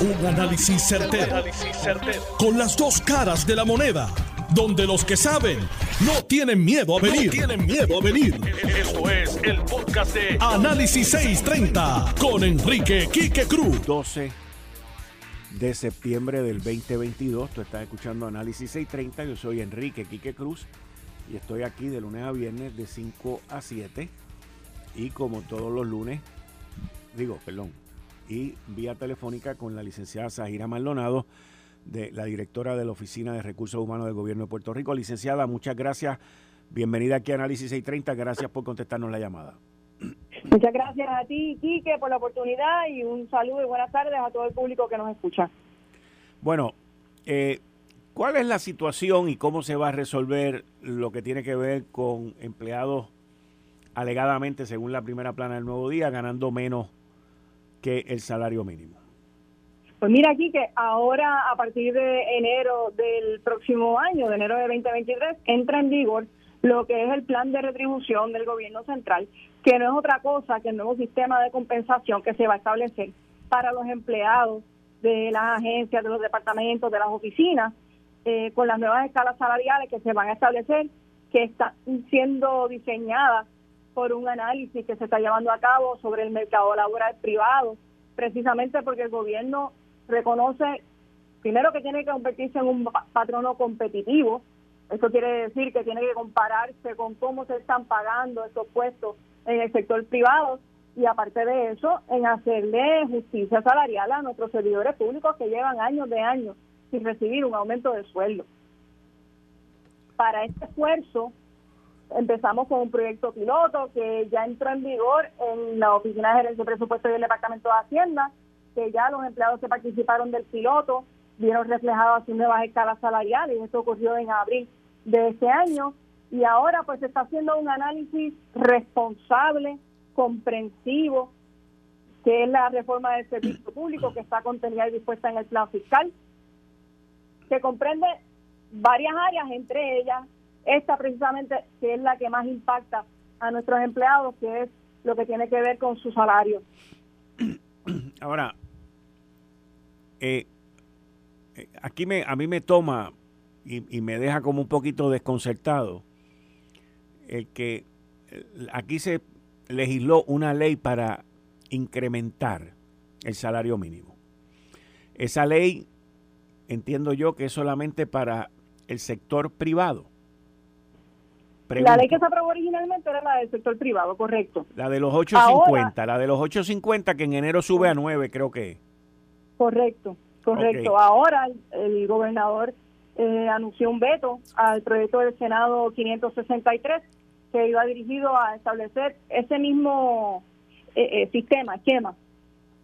Un análisis certero, Con las dos caras de la moneda. Donde los que saben no tienen miedo a venir. tienen miedo a venir. Esto es el podcast de Análisis 630 con Enrique Quique Cruz. 12 de septiembre del 2022. Tú estás escuchando Análisis 630. Yo soy Enrique Quique Cruz y estoy aquí de lunes a viernes de 5 a 7. Y como todos los lunes, digo, perdón, y vía telefónica con la licenciada Zahira Maldonado, de la directora de la Oficina de Recursos Humanos del Gobierno de Puerto Rico. Licenciada, muchas gracias. Bienvenida aquí a Análisis 630. Gracias por contestarnos la llamada. Muchas gracias a ti, Quique, por la oportunidad y un saludo y buenas tardes a todo el público que nos escucha. Bueno, eh, ¿cuál es la situación y cómo se va a resolver lo que tiene que ver con empleados alegadamente, según la primera plana del Nuevo Día, ganando menos que el salario mínimo? Pues mira aquí que ahora a partir de enero del próximo año, de enero de 2023, entra en vigor lo que es el plan de retribución del gobierno central, que no es otra cosa que el nuevo sistema de compensación que se va a establecer para los empleados de las agencias, de los departamentos, de las oficinas, eh, con las nuevas escalas salariales que se van a establecer, que están siendo diseñadas por un análisis que se está llevando a cabo sobre el mercado laboral privado, precisamente porque el gobierno reconoce, primero que tiene que convertirse en un patrono competitivo, eso quiere decir que tiene que compararse con cómo se están pagando esos puestos en el sector privado y aparte de eso, en hacerle justicia salarial a nuestros servidores públicos que llevan años de años sin recibir un aumento de sueldo. Para este esfuerzo, empezamos con un proyecto piloto que ya entró en vigor en la Oficina de Gerencia de Presupuesto y el Departamento de Hacienda, que ya los empleados que participaron del piloto vieron reflejadas sus nuevas escalas salariales, esto ocurrió en abril de este año, y ahora pues se está haciendo un análisis responsable, comprensivo, que es la reforma del servicio público que está contenida y dispuesta en el plan fiscal, que comprende varias áreas, entre ellas esta precisamente que es la que más impacta a nuestros empleados, que es lo que tiene que ver con su salario. Ahora, eh, eh, aquí me, a mí me toma y, me deja como un poquito desconcertado el que eh, aquí se legisló una ley para incrementar el salario mínimo. Esa ley entiendo yo que es solamente para el sector privado. La ley que se aprobó originalmente era la del sector privado, correcto. La de los 850, la de los 850 que en enero sube a 9, creo que. Correcto, correcto. Ahora el, gobernador eh, anunció un veto al proyecto del Senado 563 que iba dirigido a establecer ese mismo eh, eh, sistema, esquema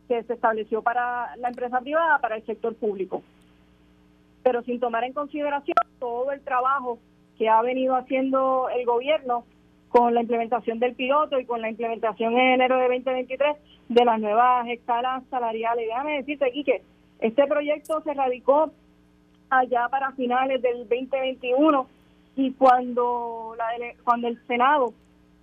que se estableció para la empresa privada, para el sector público. Pero sin tomar en consideración todo el trabajo que ha venido haciendo el gobierno con la implementación del piloto y con la implementación en enero de 2023 de las nuevas escalas salariales. Déjame decirte, que este proyecto se radicó allá para finales del 2021 y cuando, la, cuando el Senado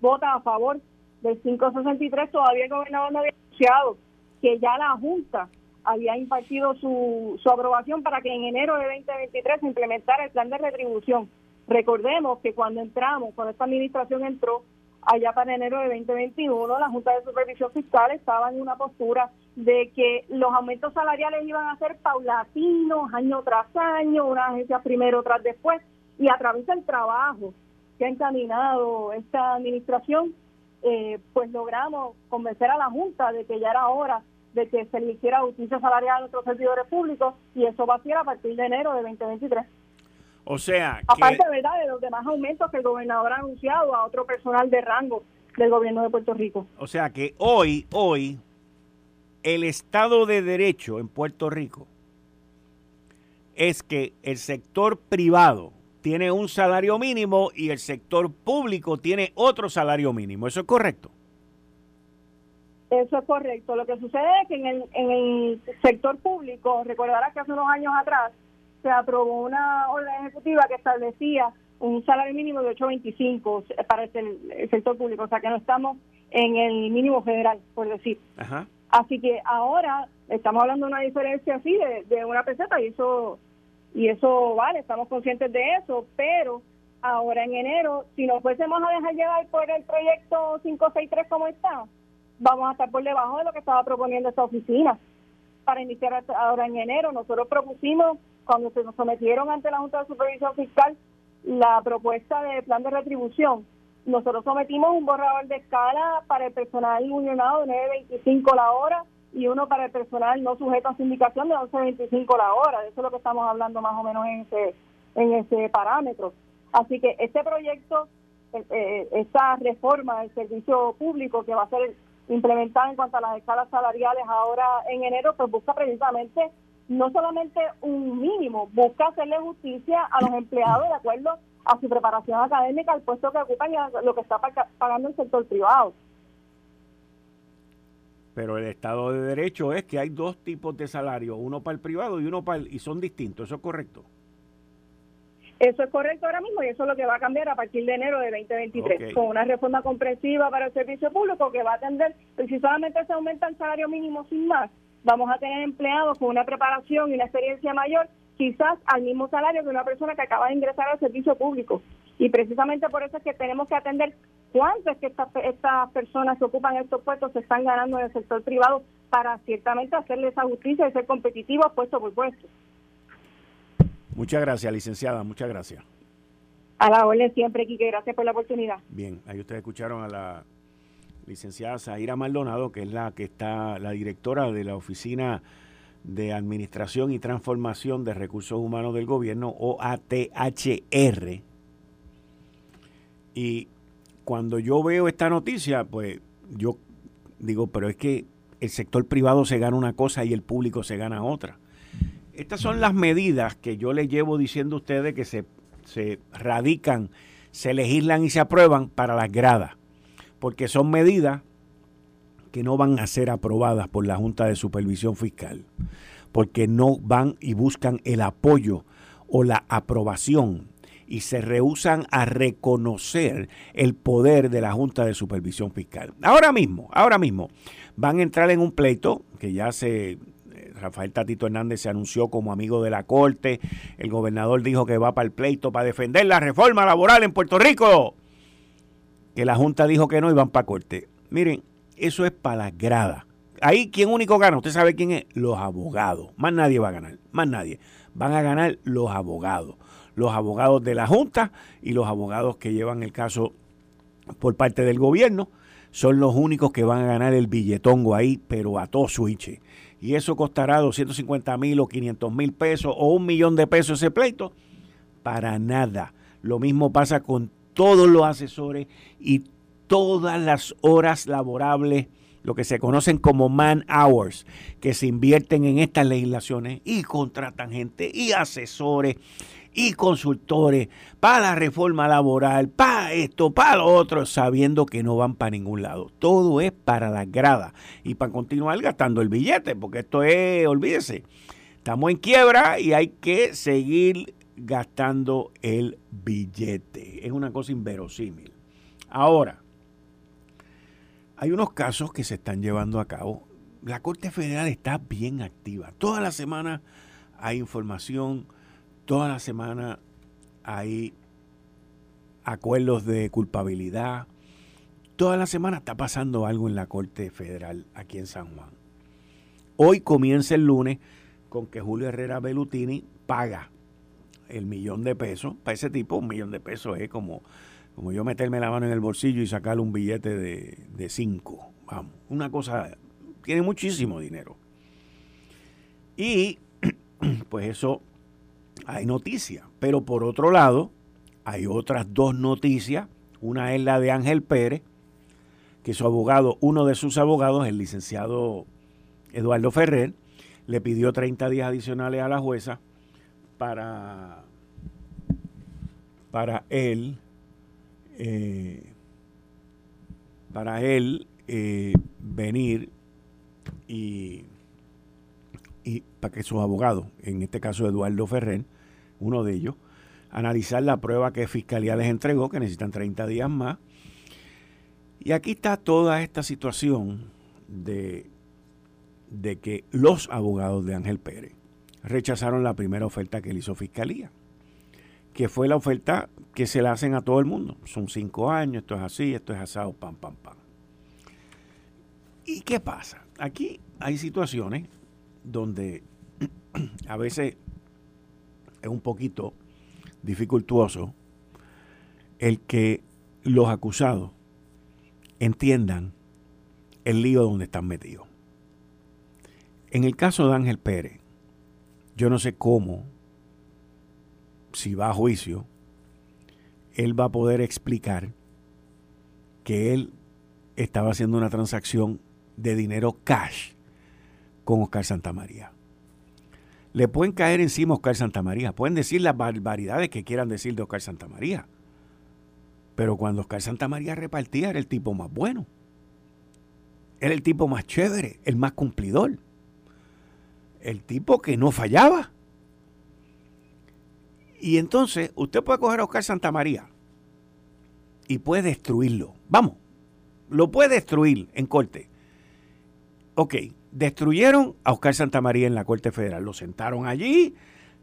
vota a favor del 563, todavía el gobernador no había anunciado que ya la Junta había impartido su, su aprobación para que en enero de 2023 se implementara el plan de retribución Recordemos que cuando entramos, cuando esta administración entró allá para enero de 2021, la Junta de Supervisión Fiscal estaba en una postura de que los aumentos salariales iban a ser paulatinos, año tras año, una agencia primero tras después, y a través del trabajo que ha encaminado esta administración, eh, pues logramos convencer a la Junta de que ya era hora de que se le hiciera justicia salarial a nuestros servidores públicos y eso va a ser a partir de enero de 2023. O sea, aparte ¿verdad? de los demás aumentos que el gobernador ha anunciado a otro personal de rango del gobierno de Puerto Rico. O sea que hoy, hoy, el Estado de Derecho en Puerto Rico es que el sector privado tiene un salario mínimo y el sector público tiene otro salario mínimo. ¿Eso es correcto? Eso es correcto. Lo que sucede es que en el, en el sector público, recordarás que hace unos años atrás, se aprobó una orden ejecutiva que establecía un salario mínimo de 8.25 para el, sector público, o sea que no estamos en el mínimo federal, por decir. Así que ahora Estamos hablando de una diferencia así de, de una peseta y eso y eso vale, estamos conscientes de eso, pero ahora en enero, si nos fuésemos a dejar llevar por el proyecto 563 como está, vamos a estar por debajo de lo que estaba proponiendo esta oficina. Para iniciar ahora en enero, nosotros propusimos, cuando se nos sometieron ante la Junta de Supervisión Fiscal, la propuesta de plan de retribución. Nosotros sometimos un borrador de escala para el personal unionado de 9.25 la hora y uno para el personal no sujeto a sindicación de 11.25 la hora. Eso es lo que estamos hablando más o menos en ese, en ese parámetro. Así que este proyecto, eh, eh, esta reforma del servicio público que va a ser implementada en cuanto a las escalas salariales ahora en enero, pues busca precisamente no solamente un mínimo, busca hacerle justicia a los empleados de acuerdo a su preparación académica, al puesto que ocupan y a lo que está pagando el sector privado. Pero el Estado de Derecho es que hay dos tipos de salario, uno para el privado y uno para el, y son distintos, ¿eso es correcto? Eso es correcto ahora mismo y eso es lo que va a cambiar a partir de enero de 2023, con una reforma comprensiva para el servicio público que va a atender, precisamente se aumenta el salario mínimo sin más, vamos a tener empleados con una preparación y una experiencia mayor, quizás al mismo salario que una persona que acaba de ingresar al servicio público. Y precisamente por eso es que tenemos que atender cuánto es que estas, estas personas que ocupan estos puestos se están ganando en el sector privado para ciertamente hacerle esa justicia y ser competitivos puesto por puesto. Muchas gracias, licenciada, muchas gracias. A la orden siempre, Quique, gracias por la oportunidad. Bien, ahí ustedes escucharon a la licenciada Zaira Maldonado, que es la que está, la directora de la Oficina de Administración y Transformación de Recursos Humanos del Gobierno, OATHR. Y cuando yo veo esta noticia, pues yo digo, pero es que el sector privado se gana una cosa y el público se gana otra. Estas son las medidas que yo les llevo diciendo a ustedes que se, se radican, se legislan y se aprueban para las gradas, porque son medidas que no van a ser aprobadas por la Junta de Supervisión Fiscal, porque no van y buscan el apoyo o la aprobación y se rehusan a reconocer el poder de la Junta de Supervisión Fiscal. Ahora mismo, ahora mismo, van a entrar en un pleito que ya se Rafael Tatito Hernández se anunció como amigo de la Corte, el gobernador dijo que va para el pleito para defender la reforma laboral en Puerto Rico, que la Junta dijo que no y van para Corte. Miren, eso es para la grada. Ahí, ¿quién único gana? ¿Usted sabe quién es? Los abogados. Más nadie va a ganar, más nadie. Van a ganar los abogados. Los abogados de la Junta y los abogados que llevan el caso por parte del gobierno son los únicos que van a ganar el billetongo ahí, pero a todo switch y eso costará 250 mil o 500 mil pesos o un millón de pesos ese pleito, para nada. Lo mismo pasa con todos los asesores y todas las horas laborables, lo que se conocen como man hours, que se invierten en estas legislaciones y contratan gente y asesores y consultores para la reforma laboral, para esto, para lo otro, sabiendo que no van para ningún lado. Todo es para la grada y para continuar gastando el billete, porque esto es, olvídese, estamos en quiebra y hay que seguir gastando el billete. Es una cosa inverosímil. Ahora, hay unos casos que se están llevando a cabo. La Corte Federal está bien activa. Toda la semana hay información Toda la semana hay acuerdos de culpabilidad. Toda la semana está pasando algo en la Corte Federal aquí en San Juan. Hoy comienza el lunes con que Julio Herrera Belutini paga el millón de pesos. Para ese tipo, un millón de pesos es como, como yo meterme la mano en el bolsillo y sacarle un billete de, de cinco. Vamos, una cosa, tiene muchísimo dinero. Y pues eso hay noticias. Pero por otro lado, hay otras dos noticias. Una es la de Ángel Pérez, que su abogado, uno de sus abogados, el licenciado Eduardo Ferrer, le pidió 30 días adicionales a la jueza para, para él, eh, para él eh, venir y y para que sus abogados, en este caso Eduardo Ferrer, uno de ellos, analizar la prueba que Fiscalía les entregó, que necesitan 30 días más. Y aquí está toda esta situación de, de que los abogados de Ángel Pérez rechazaron la primera oferta que le hizo Fiscalía, que fue la oferta que se le hacen a todo el mundo. Son cinco años, esto es así, esto es asado, pam, pam, pam. ¿Y qué pasa? Aquí hay situaciones donde a veces es un poquito dificultuoso el que los acusados entiendan el lío donde están metidos. En el caso de Ángel Pérez, yo no sé cómo, si va a juicio, él va a poder explicar que él estaba haciendo una transacción de dinero cash con Oscar Santamaría. Le pueden caer encima a Oscar Santamaría, pueden decir las barbaridades que quieran decir de Oscar Santamaría. Pero cuando Oscar Santamaría repartía era el tipo más bueno. Era el tipo más chévere, el más cumplidor. El tipo que no fallaba. Y entonces usted puede coger a Oscar Santamaría y puede destruirlo. Vamos, lo puede destruir en corte. Ok, destruyeron a Oscar Santamaría en la Corte Federal. Lo sentaron allí,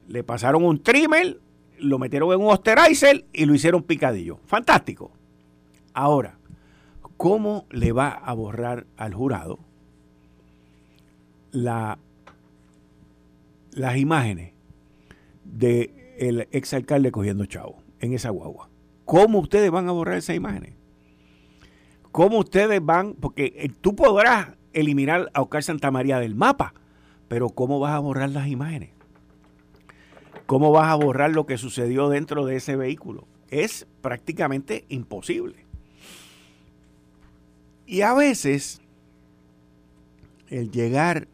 le pasaron un trimmer, lo metieron en un osterizer y lo hicieron picadillo. Fantástico. Ahora, ¿cómo le va a borrar al jurado la, las imágenes del el exalcalde cogiendo chavo en esa guagua? ¿Cómo ustedes van a borrar esas imágenes? ¿Cómo ustedes van? Porque eh, tú podrás eliminar a Oscar Santamaría del mapa, pero ¿cómo vas a borrar las imágenes? ¿Cómo vas a borrar lo que sucedió dentro de ese vehículo? Es prácticamente imposible. Y a veces el llegar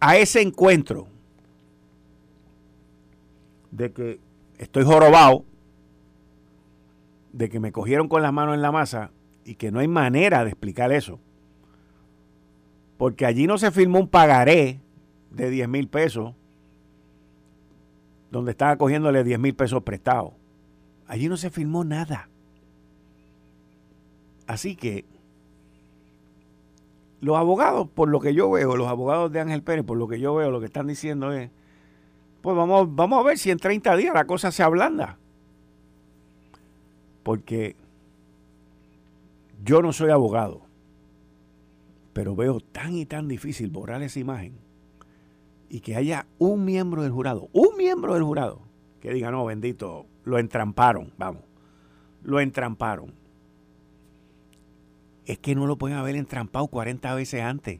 a ese encuentro de que estoy jorobado, de que me cogieron con las manos en la masa y que no hay manera de explicar eso, porque allí no se firmó un pagaré de 10 mil pesos, donde estaba cogiéndole 10 mil pesos prestados. Allí no se firmó nada. Así que los abogados, por lo que yo veo, los abogados de Ángel Pérez, por lo que yo veo, lo que están diciendo es, pues vamos, vamos a ver si en 30 días la cosa se ablanda. Porque yo no soy abogado pero veo tan y tan difícil borrar esa imagen y que haya un miembro del jurado, un miembro del jurado, que diga, no, bendito, lo entramparon, vamos, lo entramparon. Es que no lo pueden haber entrampado 40 veces antes.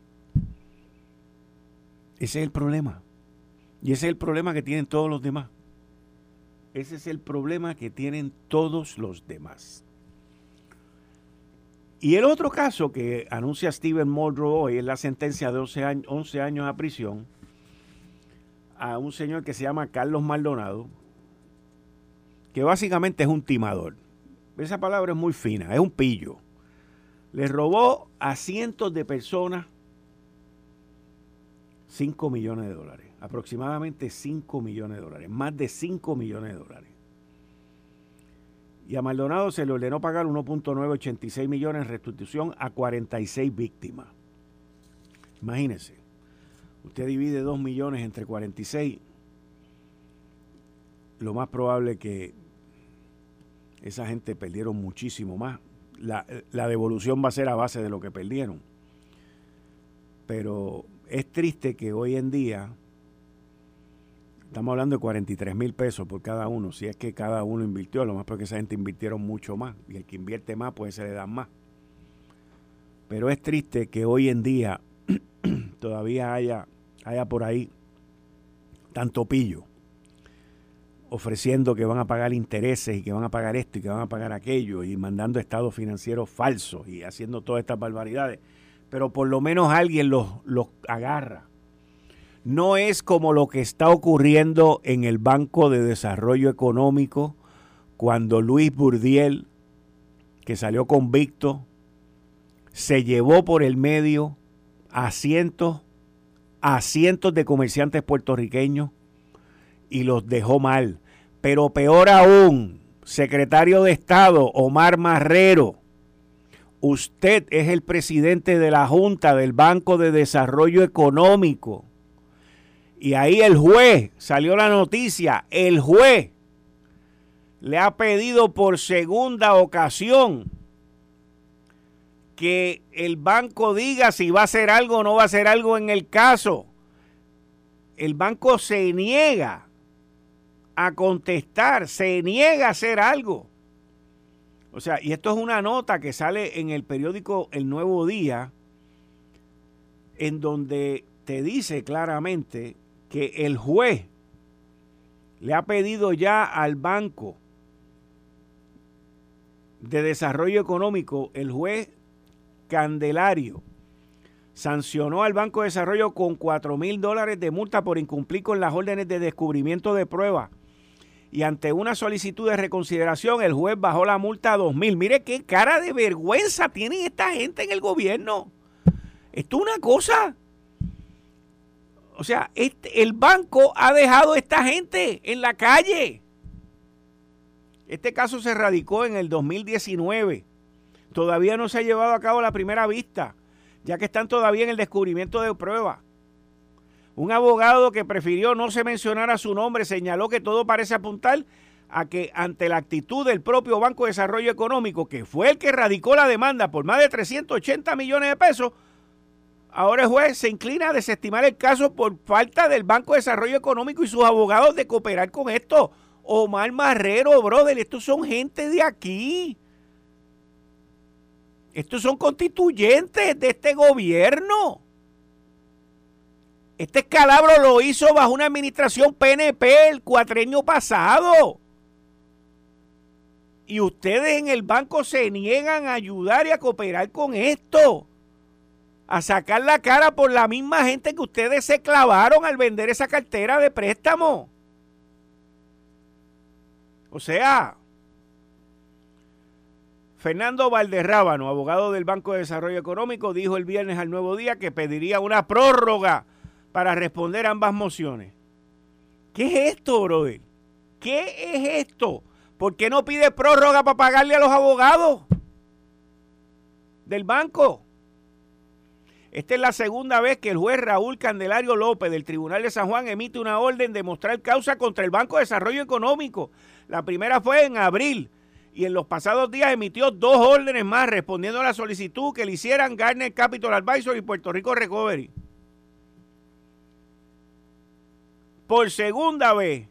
Ese es el problema. Y ese es el problema que tienen todos los demás. Ese es el problema que tienen todos los demás. Y el otro caso que anuncia Steven Muldrow hoy es la sentencia de 11 años, 11 años a prisión a un señor que se llama Carlos Maldonado, que básicamente es un timador. Esa palabra es muy fina, es un pillo. Le robó a cientos de personas 5 millones de dólares, aproximadamente 5 millones de dólares, más de 5 millones de dólares y a Maldonado se le ordenó pagar 1.986 millones en restitución a 46 víctimas. Imagínense, usted divide 2 millones entre 46, lo más probable que esa gente perdieron muchísimo más. La, devolución va a ser a base de lo que perdieron. Pero es triste que hoy en día Estamos hablando de 43 mil pesos por cada uno. Si es que cada uno invirtió, lo más porque esa gente invirtieron mucho más. Y el que invierte más, pues se le dan más. Pero es triste que hoy en día todavía haya, haya por ahí tanto pillo ofreciendo que van a pagar intereses y que van a pagar esto y que van a pagar aquello y mandando estados financieros falsos y haciendo todas estas barbaridades. Pero por lo menos alguien los, los agarra no es como lo que está ocurriendo en el Banco de Desarrollo Económico cuando Luis Burdiel, que salió convicto, se llevó por el medio a cientos, a cientos de comerciantes puertorriqueños y los dejó mal. Pero peor aún, secretario de Estado Omar Marrero, Usted es el presidente de la Junta del Banco de Desarrollo Económico. Y ahí el juez, salió la noticia, el juez le ha pedido por segunda ocasión que el banco diga si va a hacer algo o no va a hacer algo en el caso. El banco se niega a contestar, se niega a hacer algo. O sea, y esto es una nota que sale en el periódico El Nuevo Día, en donde te dice claramente que el juez le ha pedido ya al Banco de Desarrollo Económico, el juez Candelario, sancionó al Banco de Desarrollo con 4 mil dólares de multa por incumplir con las órdenes de descubrimiento de pruebas. Y ante una solicitud de reconsideración, el juez bajó la multa a 2 mil. Mire qué cara de vergüenza tienen esta gente en el gobierno. Esto es una cosa. O sea, este, el banco ha dejado a esta gente en la calle. Este caso se radicó en el 2019. Todavía no se ha llevado a cabo la primera vista, ya que están todavía en el descubrimiento de pruebas. Un abogado que prefirió no se mencionara su nombre señaló que todo parece apuntar a que ante la actitud del propio Banco de Desarrollo Económico, que fue el que radicó la demanda por más de 380 millones de pesos, Ahora el juez se inclina a desestimar el caso por falta del Banco de Desarrollo Económico y sus abogados de cooperar con esto. Omar Marrero, brother, estos son gente de aquí. Estos son constituyentes de este gobierno. Este escalabro lo hizo bajo una administración PNP el cuatreño pasado. Y ustedes en el banco se niegan a ayudar y a cooperar con esto a sacar la cara por la misma gente que ustedes se clavaron al vender esa cartera de préstamo. O sea, Fernando Valderrábano, abogado del Banco de Desarrollo Económico, dijo el viernes al Nuevo Día que pediría una prórroga para responder ambas mociones. ¿Qué es esto, brother? ¿Qué es esto? ¿Por qué no pide prórroga para pagarle a los abogados del banco? Esta es la segunda vez que el juez Raúl Candelario López del Tribunal de San Juan emite una orden de mostrar causa contra el Banco de Desarrollo Económico. La primera fue en abril y en los pasados días emitió dos órdenes más respondiendo a la solicitud que le hicieran Garner Capital Advisor y Puerto Rico Recovery. Por segunda vez,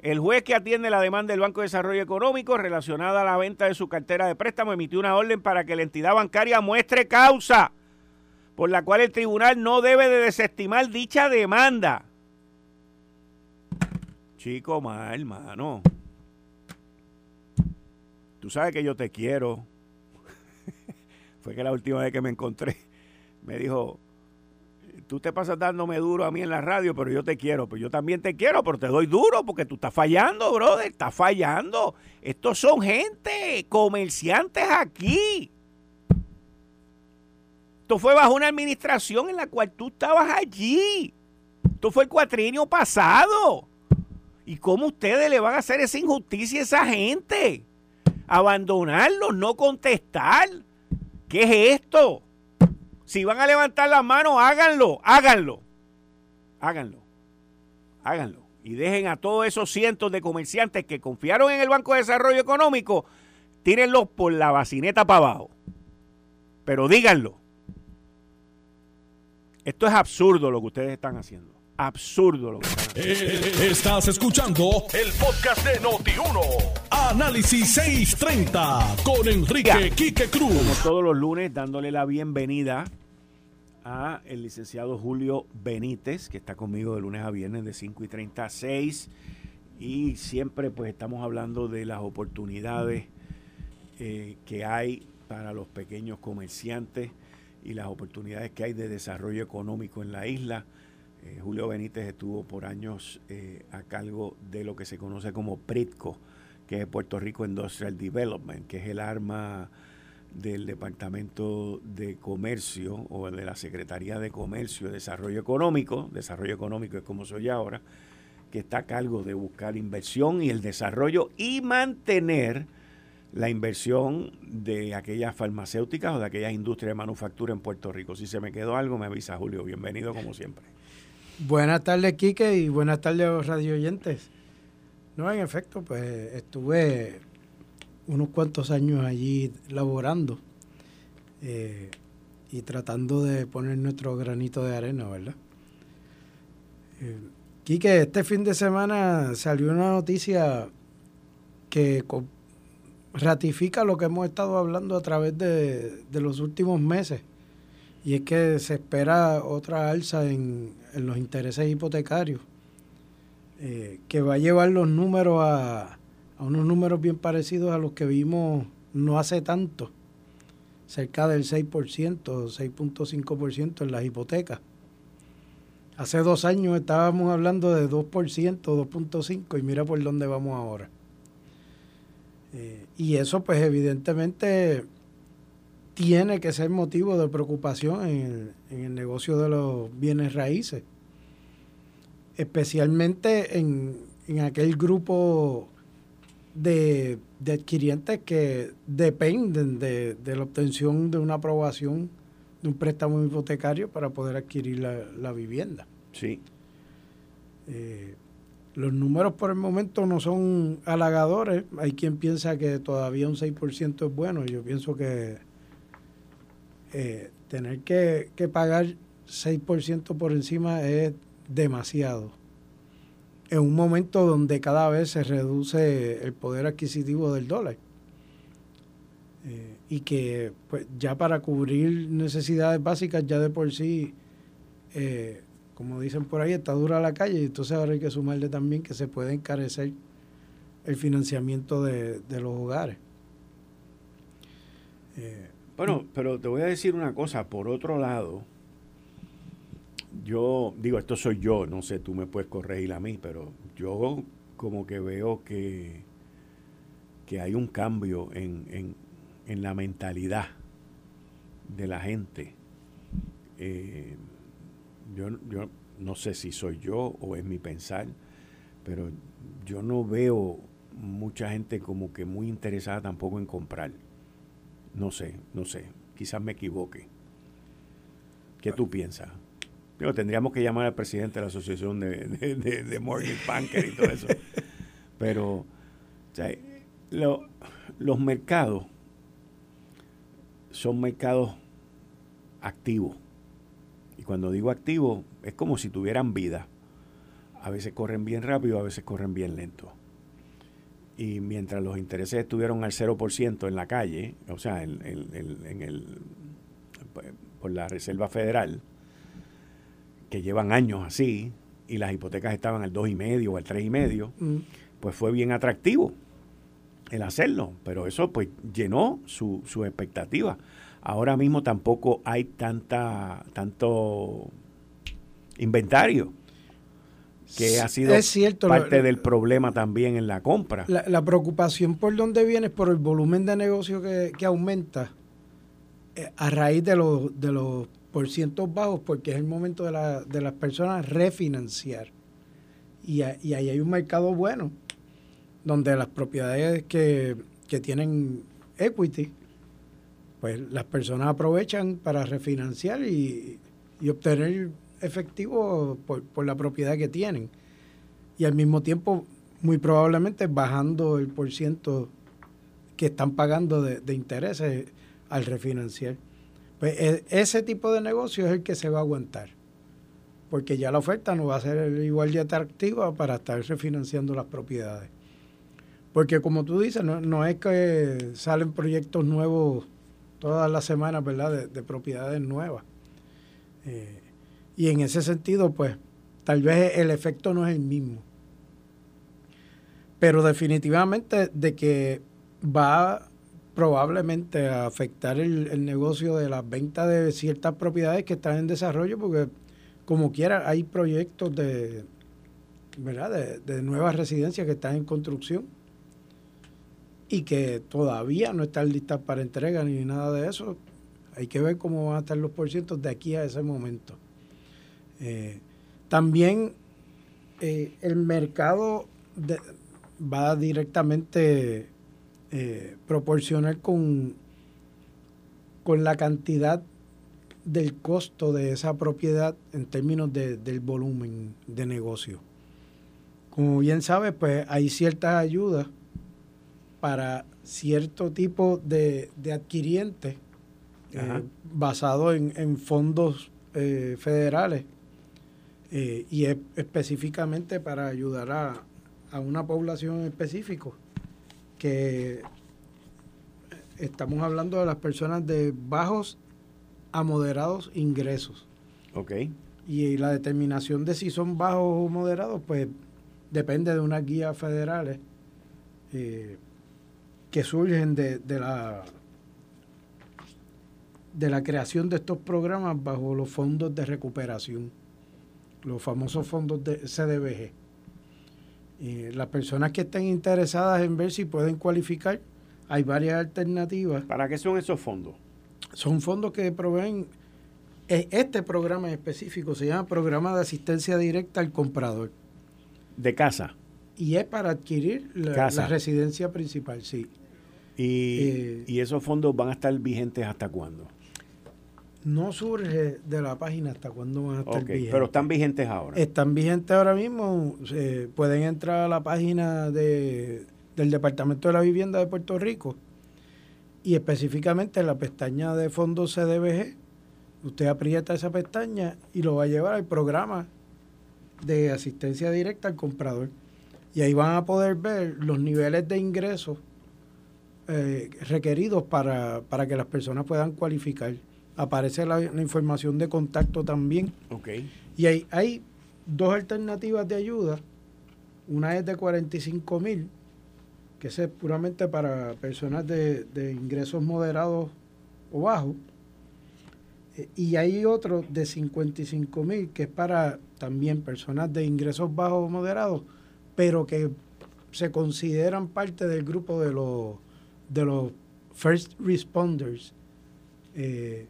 el juez que atiende la demanda del Banco de Desarrollo Económico relacionada a la venta de su cartera de préstamo emitió una orden para que la entidad bancaria muestre causa por la cual el tribunal no debe de desestimar dicha demanda. Chico, mal, hermano. Tú sabes que yo te quiero. Fue que la última vez que me encontré me dijo, tú te pasas dándome duro a mí en la radio, pero yo te quiero. Pues yo también te quiero, pero te doy duro porque tú estás fallando, brother. Estás fallando. Estos son gente, comerciantes aquí. Esto fue bajo una administración en la cual tú estabas allí. Esto fue el cuatrienio pasado. ¿Y cómo ustedes le van a hacer esa injusticia a esa gente? Abandonarlos, no contestar. ¿Qué es esto? Si van a levantar las manos, háganlo, háganlo. Háganlo. Háganlo. Y dejen a todos esos cientos de comerciantes que confiaron en el Banco de Desarrollo Económico, tírenlos por la bacineta para abajo. Pero díganlo. Esto es absurdo lo que ustedes están haciendo. Absurdo lo que están haciendo. Eh, estás escuchando el podcast de Noti1. Análisis 630 con Enrique Quique Cruz. Como todos los lunes, dándole la bienvenida a el licenciado Julio Benítez, que está conmigo de lunes a viernes de 5 y 30 a 6. Y siempre pues estamos hablando de las oportunidades eh, que hay para los pequeños comerciantes y las oportunidades que hay de desarrollo económico en la isla. Eh, Julio Benítez estuvo por años eh, a cargo de lo que se conoce como PRITCO, que es Puerto Rico Industrial Development, que es el arma del Departamento de Comercio o de la Secretaría de Comercio y Desarrollo Económico, Desarrollo Económico es como soy ahora, que está a cargo de buscar inversión y el desarrollo y mantener la inversión de aquellas farmacéuticas o de aquellas industrias de manufactura en Puerto Rico. Si se me quedó algo, me avisa Julio. Bienvenido como siempre. Buenas tardes, Quique, y buenas tardes, radio oyentes. No, en efecto, pues estuve unos cuantos años allí laborando eh, y tratando de poner nuestro granito de arena, ¿verdad? Eh, Quique, este fin de semana salió una noticia que ratifica lo que hemos estado hablando a través de, los últimos meses. Y es que se espera otra alza en, los intereses hipotecarios, eh, que va a llevar los números a, a unos números bien parecidos a los que vimos no hace tanto, cerca del 6%, 6.5% en las hipotecas. Hace dos años estábamos hablando de 2%, 2.5% y mira por dónde vamos ahora. Eh, y eso pues evidentemente tiene que ser motivo de preocupación en el, negocio de los bienes raíces, especialmente en, aquel grupo de, adquirientes que dependen de, la obtención de una aprobación de un préstamo hipotecario para poder adquirir la, vivienda. Sí. Eh, los números por el momento no son halagadores. Hay quien piensa que todavía un 6% es bueno. Yo pienso que eh, tener que, que pagar 6% por encima es demasiado. En un momento donde cada vez se reduce el poder adquisitivo del dólar. Eh, y que pues, ya para cubrir necesidades básicas ya de por sí, eh, como dicen por ahí, está dura la calle y entonces ahora hay que sumarle también que se puede encarecer el financiamiento de, los hogares. Eh, bueno, pero te voy a decir una cosa, por otro lado, yo digo, esto soy yo, no sé, tú me puedes corregir a mí, pero yo como que veo que, que hay un cambio en en la mentalidad de la gente. Eh, yo, yo no sé si soy yo o es mi pensar, pero yo no veo mucha gente como que muy interesada tampoco en comprar. No sé, no sé, quizás me equivoque. ¿Qué tú piensas? Tendríamos que llamar al presidente de la Asociación de, de, de, Banker y todo eso. Pero los mercados son mercados activos. Y cuando digo activos, es como si tuvieran vida. A veces corren bien rápido, a veces corren bien lento. Y mientras los intereses estuvieron al 0% en la calle, o sea, en, el, por la Reserva Federal, que llevan años así, y las hipotecas estaban al 2,5 o al 3,5, mm. pues fue bien atractivo el hacerlo, pero eso pues llenó su, su expectativa. Ahora mismo tampoco hay tanta tanto inventario que ha sido parte del problema también en la compra. La, preocupación por dónde viene es por el volumen de negocio que, aumenta eh, a raíz de los, de los porcientos bajos, porque es el momento de, la, de las personas refinanciar. Y, ahí hay un mercado bueno donde las propiedades que, tienen equity, pues las personas aprovechan para refinanciar y, obtener efectivo por, la propiedad que tienen. Y al mismo tiempo, muy probablemente bajando el por ciento que están pagando de, de intereses al refinanciar. Pues e, ese tipo de negocio es el que se va a aguantar, porque ya la oferta no va a ser igual de atractiva para estar refinanciando las propiedades. Porque como tú dices, no, es que salen proyectos nuevos todas las semanas, ¿verdad? De, propiedades nuevas. Eh, y en ese sentido, pues, tal vez el efecto no es el mismo. Pero definitivamente de que va probablemente a afectar el, negocio de las ventas de ciertas propiedades que están en desarrollo, porque como quiera hay proyectos de, ¿verdad? de, de nuevas residencias que están en construcción y que todavía no están listas para entrega ni nada de eso. Hay que ver cómo van a estar los porcientos de aquí a ese momento. Eh, también eh, el mercado va directamente eh, proporcional con, con la cantidad del costo de esa propiedad en términos del volumen de negocio. Como bien sabes, pues hay ciertas ayudas para cierto tipo de, de adquirientes eh, basado en, fondos eh, federales eh, y específicamente para ayudar a, a una población específica que estamos hablando de las personas de bajos a moderados ingresos. Ok. Y la determinación de si son bajos o moderados, pues depende de unas guías federales que surgen de, de, la de la creación de estos programas bajo los fondos de recuperación, los famosos fondos de CDBG. Y las personas que estén interesadas en ver si pueden cualificar, hay varias alternativas. ¿Para qué son esos fondos? Son fondos que proveen, e, este programa específico se llama Programa de Asistencia Directa al Comprador. ¿De casa? Y es para adquirir la, residencia principal, sí. ¿Y, eh, ¿Y esos fondos van a estar vigentes hasta cuándo? No surge de la página hasta cuándo van a estar vigentes. Pero están vigentes ahora. Están vigentes ahora mismo. pueden entrar a la página de, del Departamento de la Vivienda de Puerto Rico y específicamente en la pestaña de fondos CDBG. Usted aprieta esa pestaña y lo va a llevar al programa de asistencia directa al comprador. Y ahí van a poder ver los niveles de ingresos eh, requeridos para, para que las personas puedan cualificar aparece la, información de contacto también. Okay. Y hay, hay dos alternativas de ayuda. Una es de 45 mil, que es puramente para personas de, ingresos moderados o bajos. Eh, y hay otro de 55 mil, que es para también personas de ingresos bajos o moderados, pero que se consideran parte del grupo de los, de los first responders. Eh,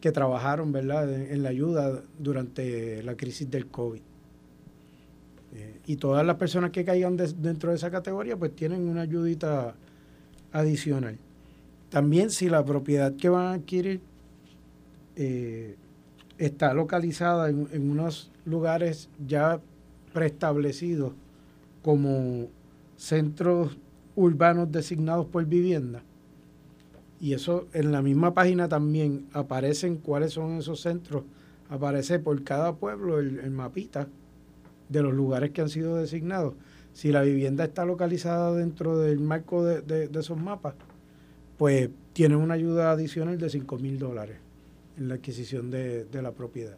que trabajaron ¿verdad? En, la ayuda durante la crisis del COVID. Eh, y todas las personas que caigan dentro de esa categoría pues tienen una ayudita adicional. También si la propiedad que van a adquirir eh, está localizada en, en unos lugares ya preestablecidos como centros urbanos designados por vivienda, y eso en la misma página también aparecen cuáles son esos centros. Aparece por cada pueblo el, mapita de los lugares que han sido designados. Si la vivienda está localizada dentro del marco de, esos mapas, pues tiene una ayuda adicional de 5 mil dólares en la adquisición de, la propiedad.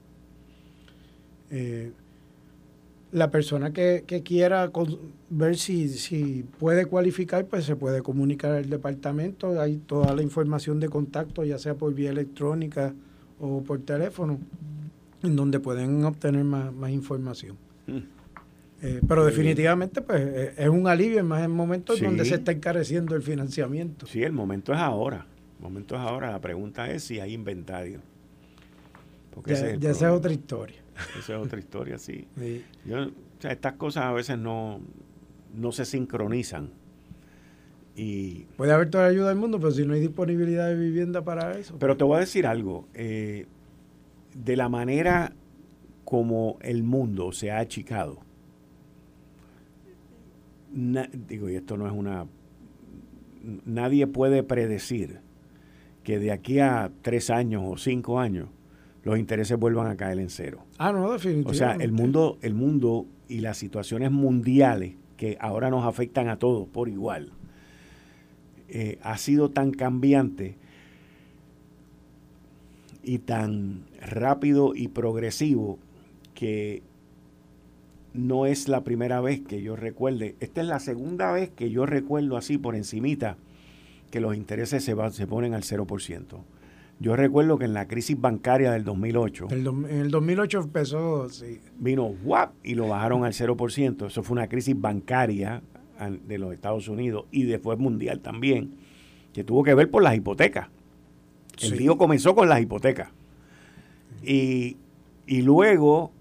Eh, la persona que, quiera ver si, si, puede cualificar, pues se puede comunicar al departamento. Hay toda la información de contacto, ya sea por vía electrónica o por teléfono, en donde pueden obtener más, información. Mm. Eh, pero definitivamente pues eh, es un alivio, más en momentos donde se está encareciendo el financiamiento. Sí, el momento es ahora. El momento es ahora. La pregunta es si hay inventario. Porque ya, esa es otra historia. Esa es otra historia, sí. estas cosas a veces no, no se sincronizan. Y, Puede haber toda la ayuda del mundo, pero si no hay disponibilidad de vivienda para eso. Pero te voy a decir algo. Eh, de la manera como el mundo se ha achicado, digo, y esto no es una... Nadie puede predecir que de aquí a tres años o cinco años los intereses vuelvan a caer en cero. Ah, no, definitivamente. O sea, el mundo, el mundo y las situaciones mundiales que ahora nos afectan a todos por igual, eh, ha sido tan cambiante y tan rápido y progresivo que no es la primera vez que yo recuerde, esta es la segunda vez que yo recuerdo así por encimita que los intereses se, se ponen al 0%. Yo recuerdo que en la crisis bancaria del 2008. en el 2008 empezó, sí. Vino WAP y lo bajaron al 0%. Eso fue una crisis bancaria de los Estados Unidos y después mundial también, que tuvo que ver por las hipotecas. El lío comenzó con las hipotecas. Y, y luego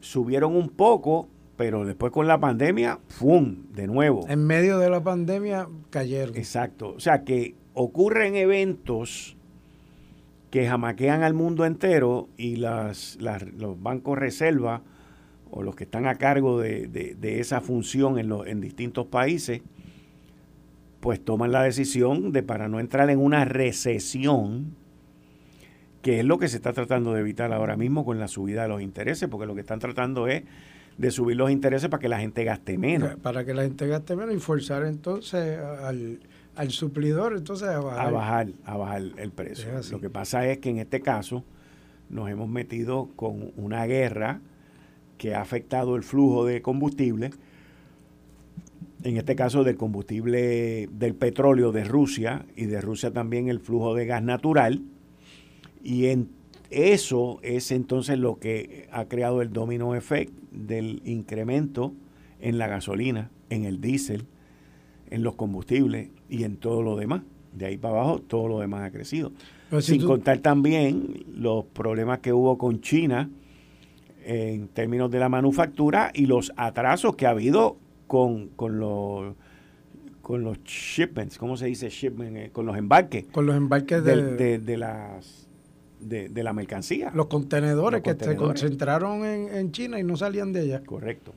subieron un poco pero después con la pandemia, ¡fum! De nuevo. En medio de la pandemia cayeron. Exacto. O sea que ocurren eventos que jamaquean al mundo entero y las, los bancos reserva o los que están a cargo de, esa función en, en distintos países, pues toman la decisión de para no entrar en una recesión, que es lo que se está tratando de evitar ahora mismo con la subida de los intereses, porque lo que están tratando es de subir los intereses para que la gente gaste menos. Para que la gente gaste menos y forzar entonces al, al suplidor entonces a bajar. A bajar, a bajar el precio. Lo que pasa es que en este caso nos hemos metido con una guerra que ha afectado el flujo de combustible, en este caso del combustible del petróleo de Rusia y de Rusia también el flujo de gas natural. Y en eso es entonces lo que ha creado el domino effect del incremento en la gasolina, en el diésel, en los combustibles y en todo lo demás. De ahí para abajo todo lo demás ha crecido. Sin contar también los problemas que hubo con China en términos de la manufactura y los atrasos que ha habido con, con los con los shipments, ¿cómo se dice shipment? Eh, con los embarques. Con los embarques de, de, las de, la mercancía. Los contenedores que se concentraron en, China y no salían de ella. Correcto.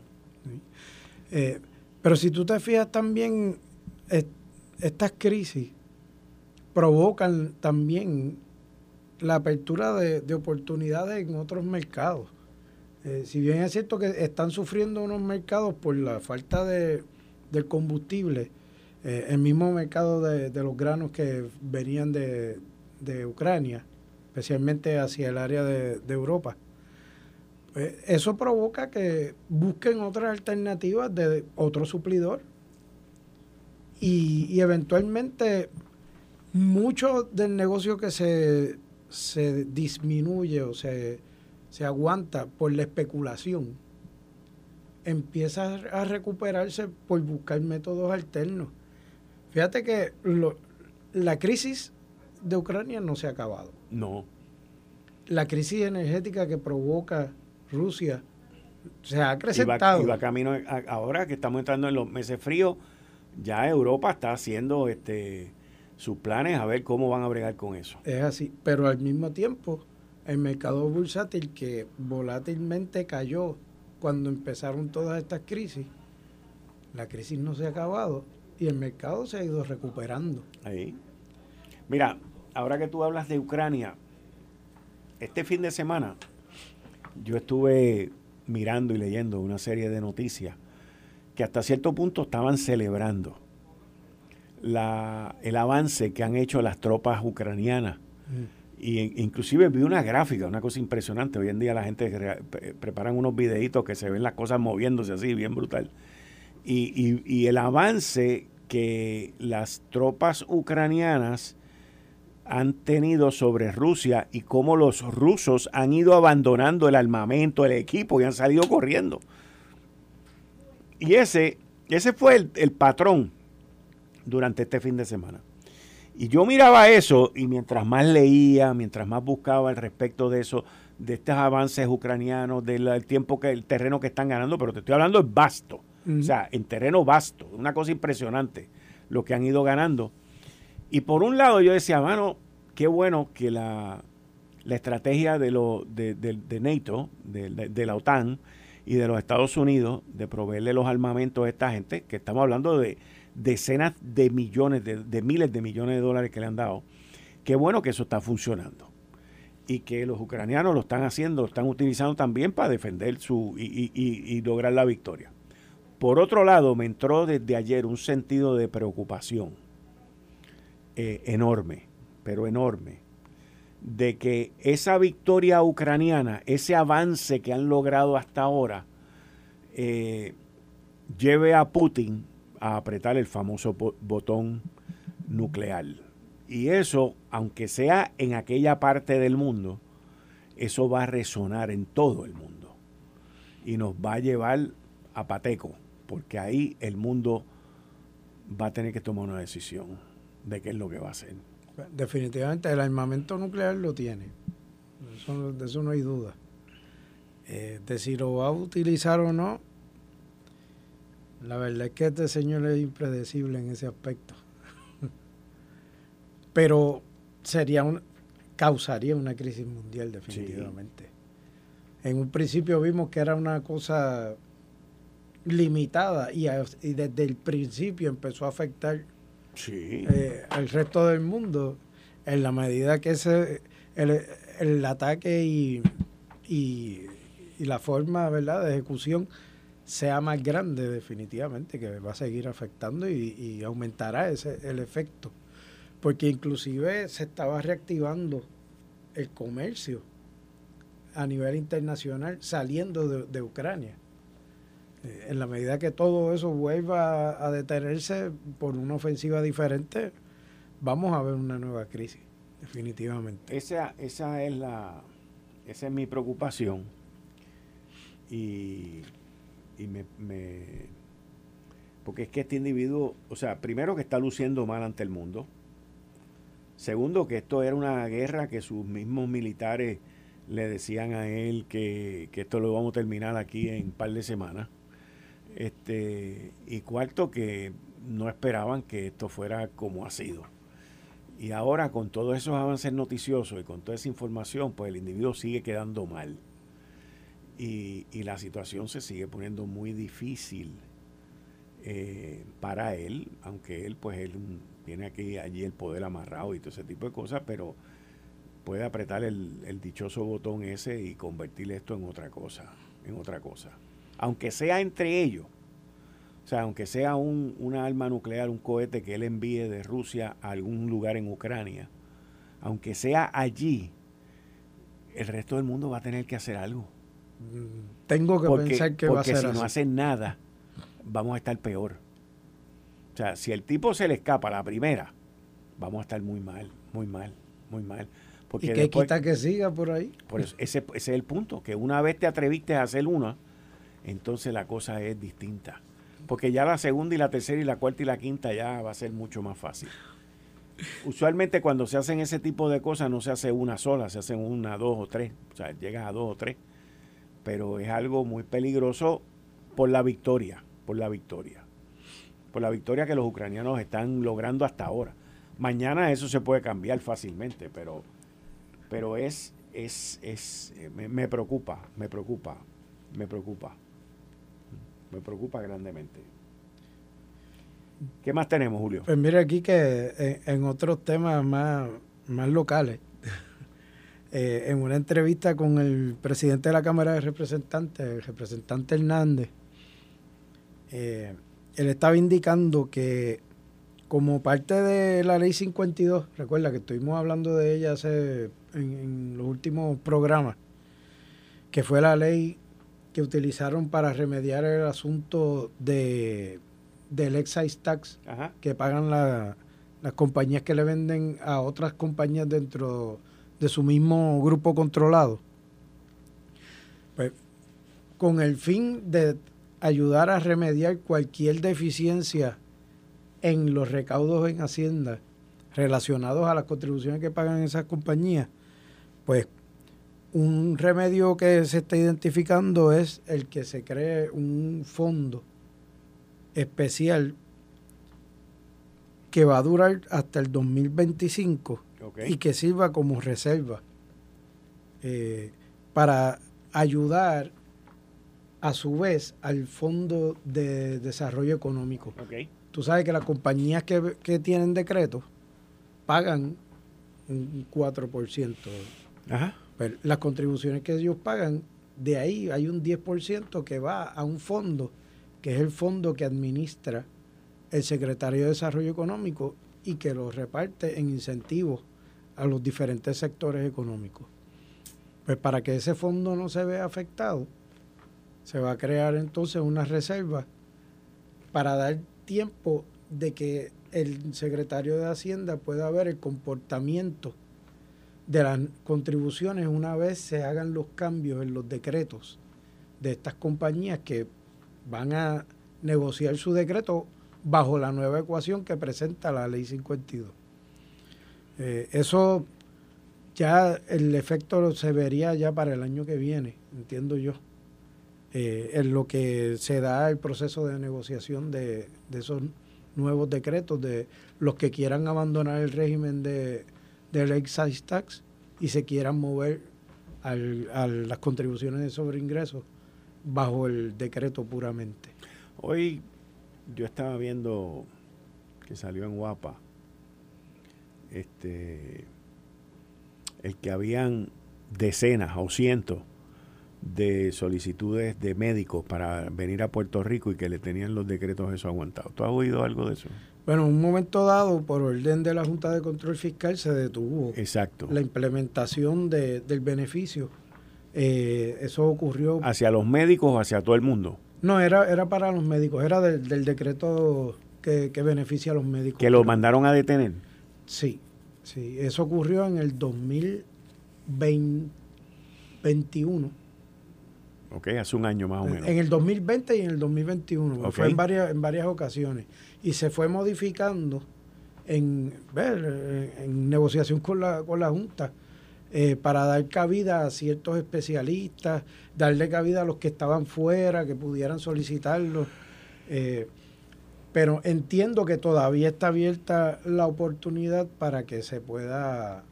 Eh, pero si tú te fijas también, estas crisis provocan también la apertura de, oportunidades en otros mercados. Eh, si bien es cierto que están sufriendo unos mercados por la falta de, combustible, eh, el mismo mercado de, los granos que venían de, Ucrania, especialmente hacia el área de, Europa, pues eso provoca que busquen otras alternativas de otro suplidor y, eventualmente mucho del negocio que se, se disminuye o se, se aguanta por la especulación empieza a recuperarse por buscar métodos alternos. Fíjate que la crisis de Ucrania no se ha acabado. No. La crisis energética que provoca Rusia se ha acrecentado. Y va, camino, ahora que estamos entrando en los meses fríos, ya Europa está haciendo este sus planes a ver cómo van a bregar con eso. Es así, pero al mismo tiempo el mercado bursátil que volátilmente cayó cuando empezaron todas estas crisis, la crisis no se ha acabado y el mercado se ha ido recuperando. Ahí. Mira, ahora que tú hablas de Ucrania, este fin de semana yo estuve mirando y leyendo una serie de noticias que hasta cierto punto estaban celebrando la, el avance que han hecho las tropas ucranianas. Mm. Y inclusive vi una gráfica, una cosa impresionante. Hoy en día la gente preparan unos videitos que se ven las cosas moviéndose así, bien brutal. Y, y, y el avance que las tropas ucranianas han tenido sobre Rusia y cómo los rusos han ido abandonando el armamento, el equipo y han salido corriendo. Y ese, ese fue el, patrón durante este fin de semana. Y yo miraba eso y mientras más leía, mientras más buscaba al respecto de eso, de estos avances ucranianos, del tiempo que el terreno que están ganando, pero te estoy hablando es vasto, o sea, en terreno vasto, una cosa impresionante lo que han ido ganando. Y por un lado yo decía, mano, qué bueno que la, estrategia de, lo, de, NATO, de, la OTAN y de los Estados Unidos de proveerle los armamentos a esta gente, que estamos hablando de decenas de millones, de, miles de millones de dólares que le han dado, qué bueno que eso está funcionando. Y que los ucranianos lo están haciendo, lo están utilizando también para defender su y, y lograr la victoria. Por otro lado, me entró desde ayer un sentido de preocupación eh, enorme, pero enorme, de que esa victoria ucraniana, ese avance que han logrado hasta ahora, eh, lleve a Putin a apretar el famoso botón nuclear. Y eso, aunque sea en aquella parte del mundo, eso va a resonar en todo el mundo. Y nos va a llevar a Pateco, porque ahí el mundo va a tener que tomar una decisión de qué es lo que va a hacer. Definitivamente el armamento nuclear lo tiene, de eso no hay duda. Eh, de si lo va a utilizar o no, La verdad es que este señor es impredecible en ese aspecto. Pero sería un, causaría una crisis mundial definitivamente. En un principio vimos que era una cosa limitada y, desde el principio empezó a afectar eh, al resto del mundo en la medida que ese el, ataque y, y, la forma ¿verdad? de ejecución sea más grande definitivamente, que va a seguir afectando y, aumentará ese, el efecto. Porque inclusive se estaba reactivando el comercio a nivel internacional saliendo de, Ucrania. En la medida que todo eso vuelva a detenerse por una ofensiva diferente, vamos a ver una nueva crisis, definitivamente. Esa, esa es la esa es mi preocupación. Y y me, porque es que este individuo, o sea, primero que está luciendo mal ante el mundo. Segundo, que esto era una guerra que sus mismos militares le decían a él que, esto lo vamos a terminar aquí en un par de semanas. Este, y cuarto, que no esperaban que esto fuera como ha sido. Y ahora con todos esos avances noticiosos y con toda esa información, pues el individuo sigue quedando mal y, la situación se sigue poniendo muy difícil eh, para él, aunque él pues él tiene aquí allí el poder amarrado y todo ese tipo de cosas, pero puede apretar el, dichoso botón ese y convertir esto en otra cosa, en otra cosa. Aunque sea entre ellos, o sea, aunque sea un, una arma nuclear, un cohete que él envíe de Rusia a algún lugar en Ucrania, aunque sea allí, el resto del mundo va a tener que hacer algo. Tengo que pensar que va a ser si no hacen nada, vamos a estar peor. O sea, si el tipo se le escapa la primera, vamos a estar muy mal, muy mal, muy mal. Porque ¿Y qué quita que siga por ahí? Por eso, ese, ese, es el punto, que una vez te atreviste a hacer una, entonces la cosa es distinta. Porque ya la segunda y la tercera y la cuarta y la quinta ya va a ser mucho más fácil. Usualmente cuando se hacen ese tipo de cosas no se hace una sola, se hacen una, dos o tres. O sea, llegas a dos o tres pero es algo muy peligroso por la victoria, por la victoria, por la victoria que los ucranianos están logrando hasta ahora. Mañana eso se puede cambiar fácilmente, pero, pero es, es, es eh, me, preocupa, me preocupa, me preocupa, me preocupa grandemente. ¿Qué más tenemos, Julio? Pues mira aquí que en, en otros temas más, más locales, eh, en una entrevista con el presidente de la Cámara de Representantes, el representante Hernández, eh, él estaba indicando que como parte de la ley 52, recuerda que estuvimos hablando de ella hace en, los últimos programas, que fue la ley que utilizaron para remediar el asunto de del excise tax que pagan las compañías que le venden a otras compañías dentro de su mismo grupo controlado, pues, con el fin de ayudar a remediar cualquier deficiencia en los recaudos en Hacienda relacionados a las contribuciones que pagan esas compañías, pues un remedio que se está identificando es el que se cree un fondo especial que va a durar hasta el 2025 y que sirva como reserva eh, para ayudar a su vez al Fondo de Desarrollo Económico. Tú sabes que las compañías que, tienen decretos pagan un 4%. Ajá. Pero las contribuciones que ellos pagan, de ahí hay un 10% que va a un fondo, que es el fondo que administra el secretario de Desarrollo Económico y que lo reparte en incentivos a los diferentes sectores económicos. Pues para que ese fondo no se vea afectado, se va a crear entonces una reserva para dar tiempo de que el secretario de Hacienda pueda ver el comportamiento de las contribuciones una vez se hagan los cambios en los decretos de estas compañías que van a negociar su decreto bajo la nueva ecuación que presenta la ley 52. Eh, eso ya el efecto se vería ya para el año que viene, entiendo yo. eh, en lo que se da el proceso de negociación de, esos nuevos decretos, de los que quieran abandonar el régimen de, del excise tax y se quieran mover al, a las contribuciones de sobre ingresos bajo el decreto puramente. Hoy yo estaba viendo que salió en Guapa este el que habían decenas o cientos de solicitudes de médicos para venir a Puerto Rico y que le tenían los decretos eso aguantados. ¿Tú has oído algo de eso? Bueno, en un momento dado, por orden de la Junta de Control Fiscal, se detuvo Exacto. la implementación de, del beneficio. Eh, eso ocurrió... ¿Hacia los médicos o hacia todo el mundo? No, era, era para los médicos, era del, decreto que, beneficia a los médicos. ¿Que lo mandaron a detener? Sí, sí. Eso ocurrió en el 2021 Ok, hace un año más o menos. En el 2020 y en el 2021, fue en varias, en varias ocasiones. Y se fue modificando en, en negociación con la, con la Junta eh, para dar cabida a ciertos especialistas, darle cabida a los que estaban fuera, que pudieran solicitarlo. Eh, pero entiendo que todavía está abierta la oportunidad para que se pueda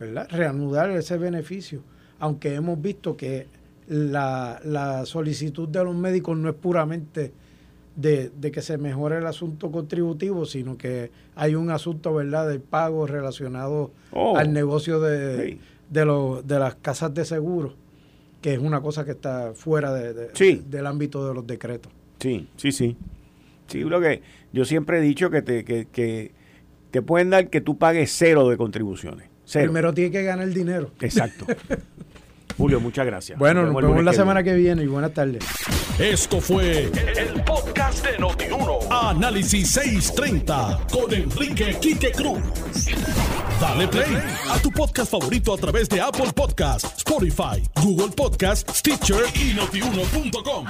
¿verdad? reanudar ese beneficio, aunque hemos visto que la, la solicitud de los médicos no es puramente de, que se mejore el asunto contributivo, sino que hay un asunto, ¿verdad?, del pago relacionado oh. al negocio de, de, de las casas de seguro, que es una cosa que está fuera de, del ámbito de los decretos. Sí, sí, sí. Sí, lo que yo siempre he dicho que te, que, que te pueden dar que tú pagues cero de contribuciones. Primero tiene que ganar el dinero. Exacto. Julio, muchas gracias. Bueno, nos vemos, la semana que viene y buenas tardes. Esto fue el podcast de Notiuno. Análisis 630 con Enrique Quique Cruz. Dale play a tu podcast favorito a través de Apple Podcasts, Spotify, Google Podcasts, Stitcher y notiuno.com.